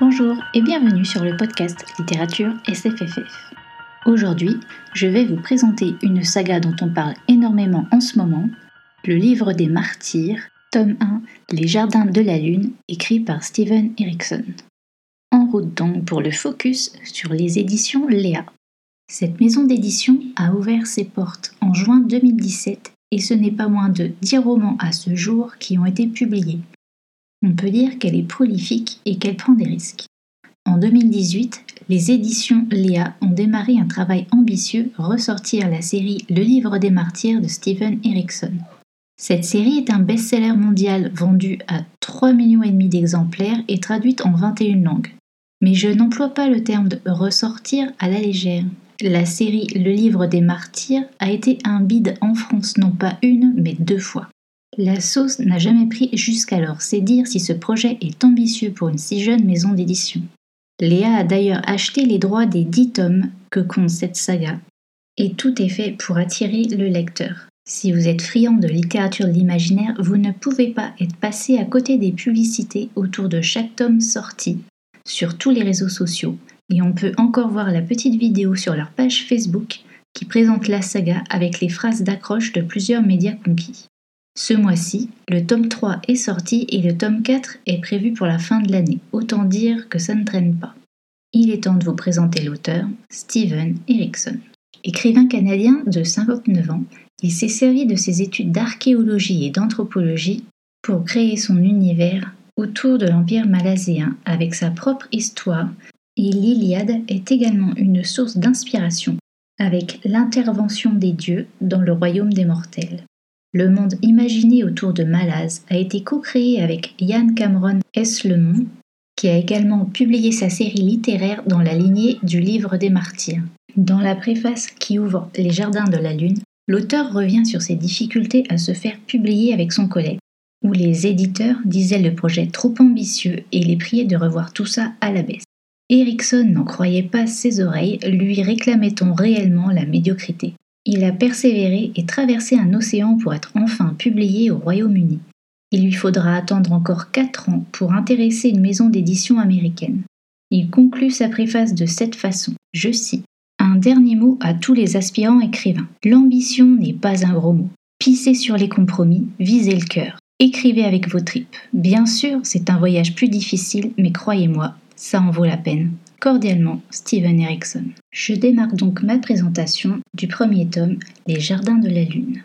Bonjour et bienvenue sur le podcast Littérature SFFF. Aujourd'hui, je vais vous présenter une saga dont on parle énormément en ce moment, le livre des martyrs, tome 1, Les Jardins de la Lune, écrit par Steven Erickson. En route donc pour le focus sur les éditions Léa. Cette maison d'édition a ouvert ses portes en juin 2017 et ce n'est pas moins de 10 romans à ce jour qui ont été publiés, on peut dire qu'elle est prolifique et qu'elle prend des risques. En 2018, les éditions Léa ont démarré un travail ambitieux, ressortir la série Le livre des martyrs de Stephen Erickson. Cette série est un best-seller mondial vendu à 3,5 millions d'exemplaires et traduite en 21 langues. Mais je n'emploie pas le terme de ressortir à la légère. La série Le livre des martyrs a été un bide en France non pas une, mais deux fois. La sauce n'a jamais pris jusqu'alors, c'est dire si ce projet est ambitieux pour une si jeune maison d'édition. Léa a d'ailleurs acheté les droits des dix tomes que compte cette saga, et tout est fait pour attirer le lecteur. Si vous êtes friand de littérature de l'imaginaire, vous ne pouvez pas être passé à côté des publicités autour de chaque tome sorti sur tous les réseaux sociaux, et on peut encore voir la petite vidéo sur leur page Facebook qui présente la saga avec les phrases d'accroche de plusieurs médias conquis. Ce mois-ci, le tome 3 est sorti et le tome 4 est prévu pour la fin de l'année. Autant dire que ça ne traîne pas. Il est temps de vous présenter l'auteur, Steven Erickson. Écrivain canadien de 59 ans, il s'est servi de ses études d'archéologie et d'anthropologie pour créer son univers autour de l'Empire malaséen avec sa propre histoire et l'Iliade est également une source d'inspiration avec l'intervention des dieux dans le royaume des mortels. Le monde imaginé autour de Malaz a été co-créé avec Yann Cameron Eslemont, qui a également publié sa série littéraire dans la lignée du Livre des Martyrs. Dans la préface qui ouvre Les Jardins de la Lune, l'auteur revient sur ses difficultés à se faire publier avec son collègue, où les éditeurs disaient le projet trop ambitieux et les priaient de revoir tout ça à la baisse. Erickson n'en croyait pas ses oreilles, lui réclamait-on réellement la médiocrité? Il a persévéré et traversé un océan pour être enfin publié au Royaume-Uni. Il lui faudra attendre encore quatre ans pour intéresser une maison d'édition américaine. Il conclut sa préface de cette façon. Je cite Un dernier mot à tous les aspirants écrivains. L'ambition n'est pas un gros mot. Pissez sur les compromis, visez le cœur. Écrivez avec vos tripes. Bien sûr, c'est un voyage plus difficile, mais croyez-moi, ça en vaut la peine. Cordialement, Steven Erickson. Je démarre donc ma présentation du premier tome, Les Jardins de la Lune.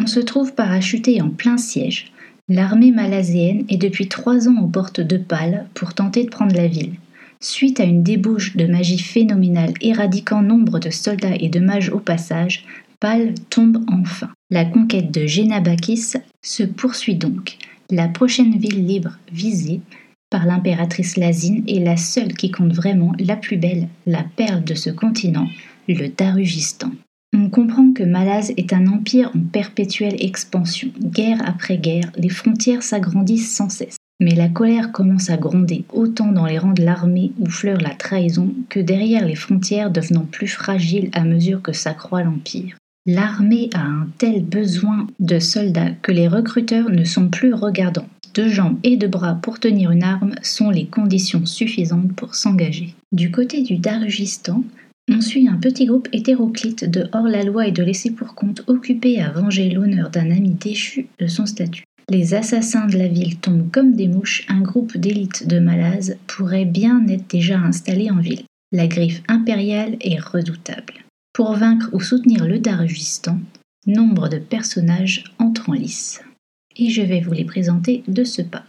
On se trouve parachuté en plein siège. L'armée malaséenne est depuis trois ans aux portes de Pâle pour tenter de prendre la ville. Suite à une débauche de magie phénoménale éradiquant nombre de soldats et de mages au passage, Pâle tombe enfin. La conquête de Génabakis se poursuit donc. La prochaine ville libre visée par l'impératrice Lazine est la seule qui compte vraiment la plus belle, la perle de ce continent, le Darugistan. On comprend que Malaz est un empire en perpétuelle expansion. Guerre après guerre, les frontières s'agrandissent sans cesse. Mais la colère commence à gronder, autant dans les rangs de l'armée où fleure la trahison que derrière les frontières devenant plus fragiles à mesure que s'accroît l'empire. L'armée a un tel besoin de soldats que les recruteurs ne sont plus regardants de jambes et de bras pour tenir une arme sont les conditions suffisantes pour s'engager. Du côté du Darugistan, on suit un petit groupe hétéroclite de hors-la-loi et de laissés pour compte occupés à venger l'honneur d'un ami déchu de son statut. Les assassins de la ville tombent comme des mouches, un groupe d'élite de Malaz pourrait bien être déjà installé en ville. La griffe impériale est redoutable. Pour vaincre ou soutenir le Darugistan, nombre de personnages entrent en lice et je vais vous les présenter de ce pas.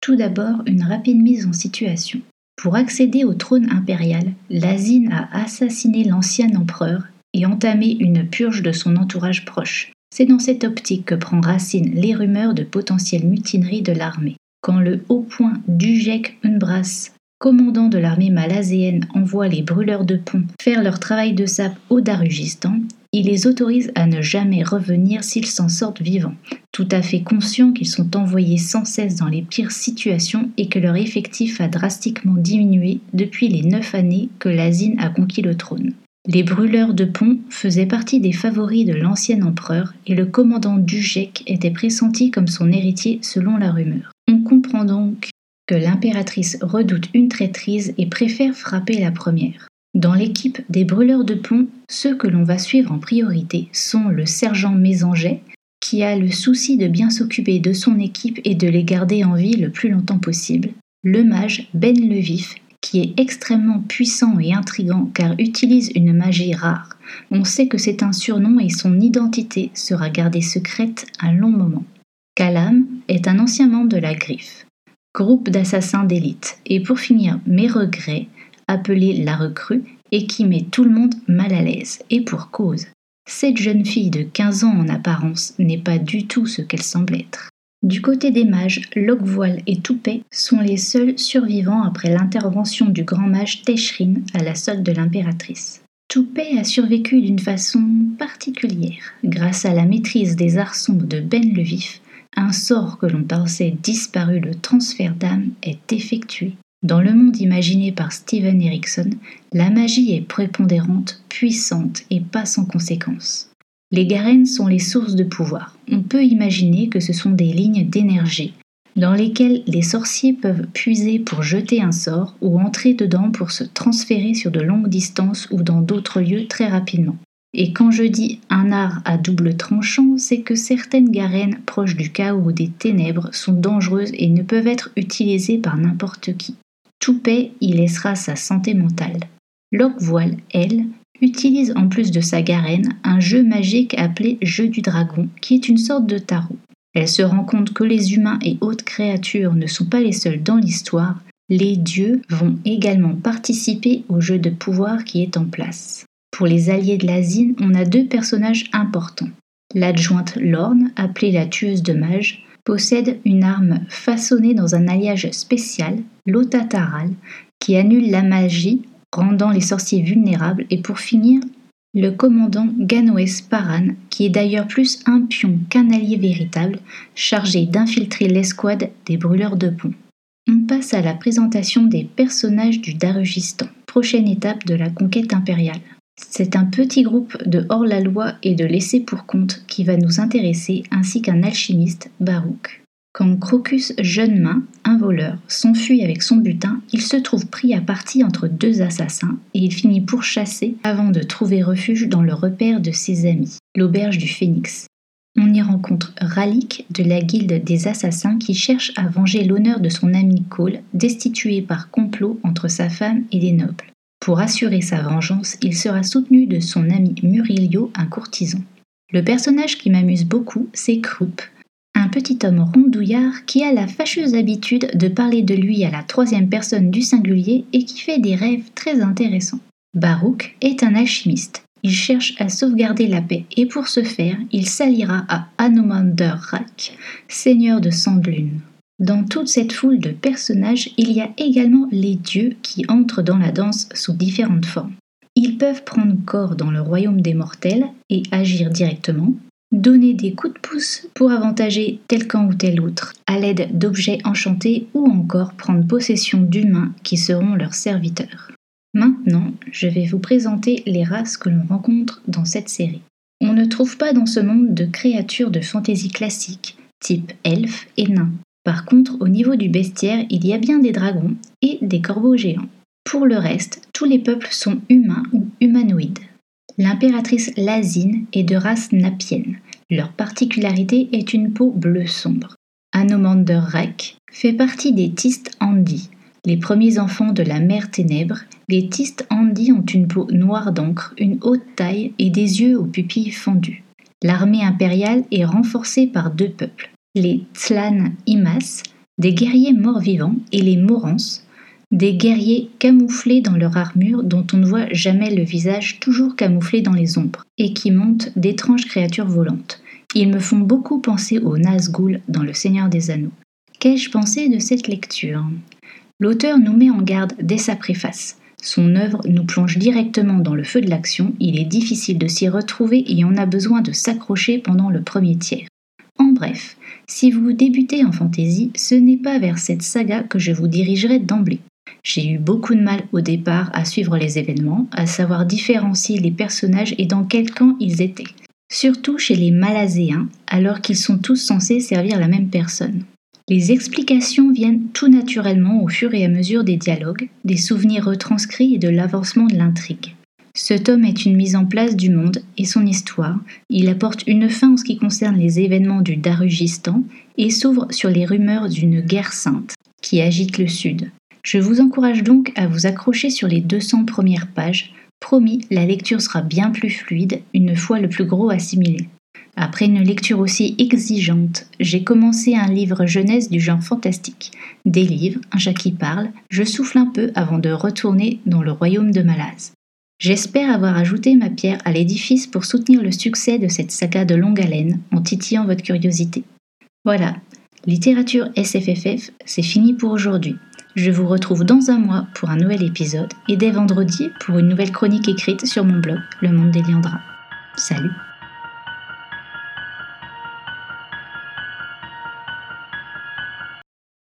Tout d'abord, une rapide mise en situation. Pour accéder au trône impérial, Lazine a assassiné l'ancien empereur et entamé une purge de son entourage proche. C'est dans cette optique que prend racine les rumeurs de potentielle mutinerie de l'armée. Quand le haut point Dujek Unbras, commandant de l'armée malaséenne, envoie les brûleurs de pont faire leur travail de sape au Darugistan, il les autorise à ne jamais revenir s'ils s'en sortent vivants, tout à fait conscients qu'ils sont envoyés sans cesse dans les pires situations et que leur effectif a drastiquement diminué depuis les neuf années que l'Asine a conquis le trône. Les brûleurs de pont faisaient partie des favoris de l'ancien empereur et le commandant Dujek était pressenti comme son héritier selon la rumeur. On comprend donc que l'impératrice redoute une traîtrise et préfère frapper la première. Dans l'équipe des brûleurs de pont, ceux que l'on va suivre en priorité sont le sergent Mésanget, qui a le souci de bien s'occuper de son équipe et de les garder en vie le plus longtemps possible, le mage Ben le Vif, qui est extrêmement puissant et intrigant car utilise une magie rare. On sait que c'est un surnom et son identité sera gardée secrète un long moment. Calam est un ancien membre de la Griffe, groupe d'assassins d'élite, et pour finir, mes regrets, appelé la recrue, et qui met tout le monde mal à l'aise, et pour cause. Cette jeune fille de 15 ans en apparence n'est pas du tout ce qu'elle semble être. Du côté des mages, Locvoile et Toupet sont les seuls survivants après l'intervention du grand mage Teshrin à la solde de l'impératrice. Toupet a survécu d'une façon particulière, grâce à la maîtrise des arts sombres de Ben le Vif, un sort que l'on pensait disparu, le transfert d'âme, est effectué. Dans le monde imaginé par Steven Erickson, la magie est prépondérante, puissante et pas sans conséquences. Les garennes sont les sources de pouvoir. On peut imaginer que ce sont des lignes d'énergie dans lesquelles les sorciers peuvent puiser pour jeter un sort ou entrer dedans pour se transférer sur de longues distances ou dans d'autres lieux très rapidement. Et quand je dis un art à double tranchant, c'est que certaines garennes proches du chaos ou des ténèbres sont dangereuses et ne peuvent être utilisées par n'importe qui. Toupet y laissera sa santé mentale. Locvoile, elle, utilise en plus de sa garenne un jeu magique appelé Jeu du Dragon, qui est une sorte de tarot. Elle se rend compte que les humains et autres créatures ne sont pas les seuls dans l'histoire, les dieux vont également participer au jeu de pouvoir qui est en place. Pour les alliés de l'Asine, on a deux personnages importants. L'adjointe Lorne, appelée la tueuse de mages, possède une arme façonnée dans un alliage spécial, l'Otataral, qui annule la magie, rendant les sorciers vulnérables, et pour finir, le commandant Ganoes Paran, qui est d'ailleurs plus un pion qu'un allié véritable, chargé d'infiltrer l'escouade des brûleurs de pont. On passe à la présentation des personnages du Darugistan, prochaine étape de la conquête impériale. C'est un petit groupe de hors-la-loi et de laissés pour compte qui va nous intéresser, ainsi qu'un alchimiste, Barouk. Quand Crocus Jeune Main, un voleur, s'enfuit avec son butin, il se trouve pris à partie entre deux assassins et il finit pourchassé avant de trouver refuge dans le repère de ses amis, l'auberge du Phénix. On y rencontre Ralik de la guilde des assassins qui cherche à venger l'honneur de son ami Cole, destitué par complot entre sa femme et les nobles. Pour assurer sa vengeance, il sera soutenu de son ami Murillo, un courtisan. Le personnage qui m'amuse beaucoup, c'est Krupp, un petit homme rondouillard qui a la fâcheuse habitude de parler de lui à la troisième personne du singulier et qui fait des rêves très intéressants. Baruch est un alchimiste. Il cherche à sauvegarder la paix et pour ce faire, il s'alliera à Anomander Rak, seigneur de Sandlune. Dans toute cette foule de personnages, il y a également les dieux qui entrent dans la danse sous différentes formes. Ils peuvent prendre corps dans le royaume des mortels et agir directement, donner des coups de pouce pour avantager tel camp ou tel autre, à l'aide d'objets enchantés ou encore prendre possession d'humains qui seront leurs serviteurs. Maintenant, je vais vous présenter les races que l'on rencontre dans cette série. On ne trouve pas dans ce monde de créatures de fantaisie classique, type elfes et nains. Par contre, au niveau du bestiaire, il y a bien des dragons et des corbeaux géants. Pour le reste, tous les peuples sont humains ou humanoïdes. L'impératrice Lazine est de race napienne. Leur particularité est une peau bleu sombre. Anomander Rek fait partie des Tist Andi. Les premiers enfants de la mer ténèbres, les Tist Andi ont une peau noire d'encre, une haute taille et des yeux aux pupilles fendues. L'armée impériale est renforcée par deux peuples, les Tzlan Imas, des guerriers morts-vivants, et les Morans, des guerriers camouflés dans leur armure dont on ne voit jamais le visage toujours camouflé dans les ombres, et qui montent d'étranges créatures volantes. Ils me font beaucoup penser aux Nazgûl dans Le Seigneur des Anneaux. Qu'ai-je pensé de cette lecture? L'auteur nous met en garde dès sa préface. Son œuvre nous plonge directement dans le feu de l'action, il est difficile de s'y retrouver et on a besoin de s'accrocher pendant le premier tiers. Si vous débutez en fantaisie, ce n'est pas vers cette saga que je vous dirigerai d'emblée. J'ai eu beaucoup de mal au départ à suivre les événements, à savoir différencier les personnages et dans quel camp ils étaient. Surtout chez les Malazéens, alors qu'ils sont tous censés servir la même personne. Les explications viennent tout naturellement au fur et à mesure des dialogues, des souvenirs retranscrits et de l'avancement de l'intrigue. Ce tome est une mise en place du monde et son histoire. Il apporte une fin en ce qui concerne les événements du Darugistan et s'ouvre sur les rumeurs d'une guerre sainte qui agite le Sud. Je vous encourage donc à vous accrocher sur les 200 premières pages. Promis, la lecture sera bien plus fluide une fois le plus gros assimilé. Après une lecture aussi exigeante, j'ai commencé un livre jeunesse du genre fantastique. Des livres, un chat qui parle, je souffle un peu avant de retourner dans le royaume de Malaz. J'espère avoir ajouté ma pierre à l'édifice pour soutenir le succès de cette saga de longue haleine en titillant votre curiosité. Voilà, littérature SFFF, c'est fini pour aujourd'hui. Je vous retrouve dans un mois pour un nouvel épisode et dès vendredi pour une nouvelle chronique écrite sur mon blog Le Monde des Liandras. Salut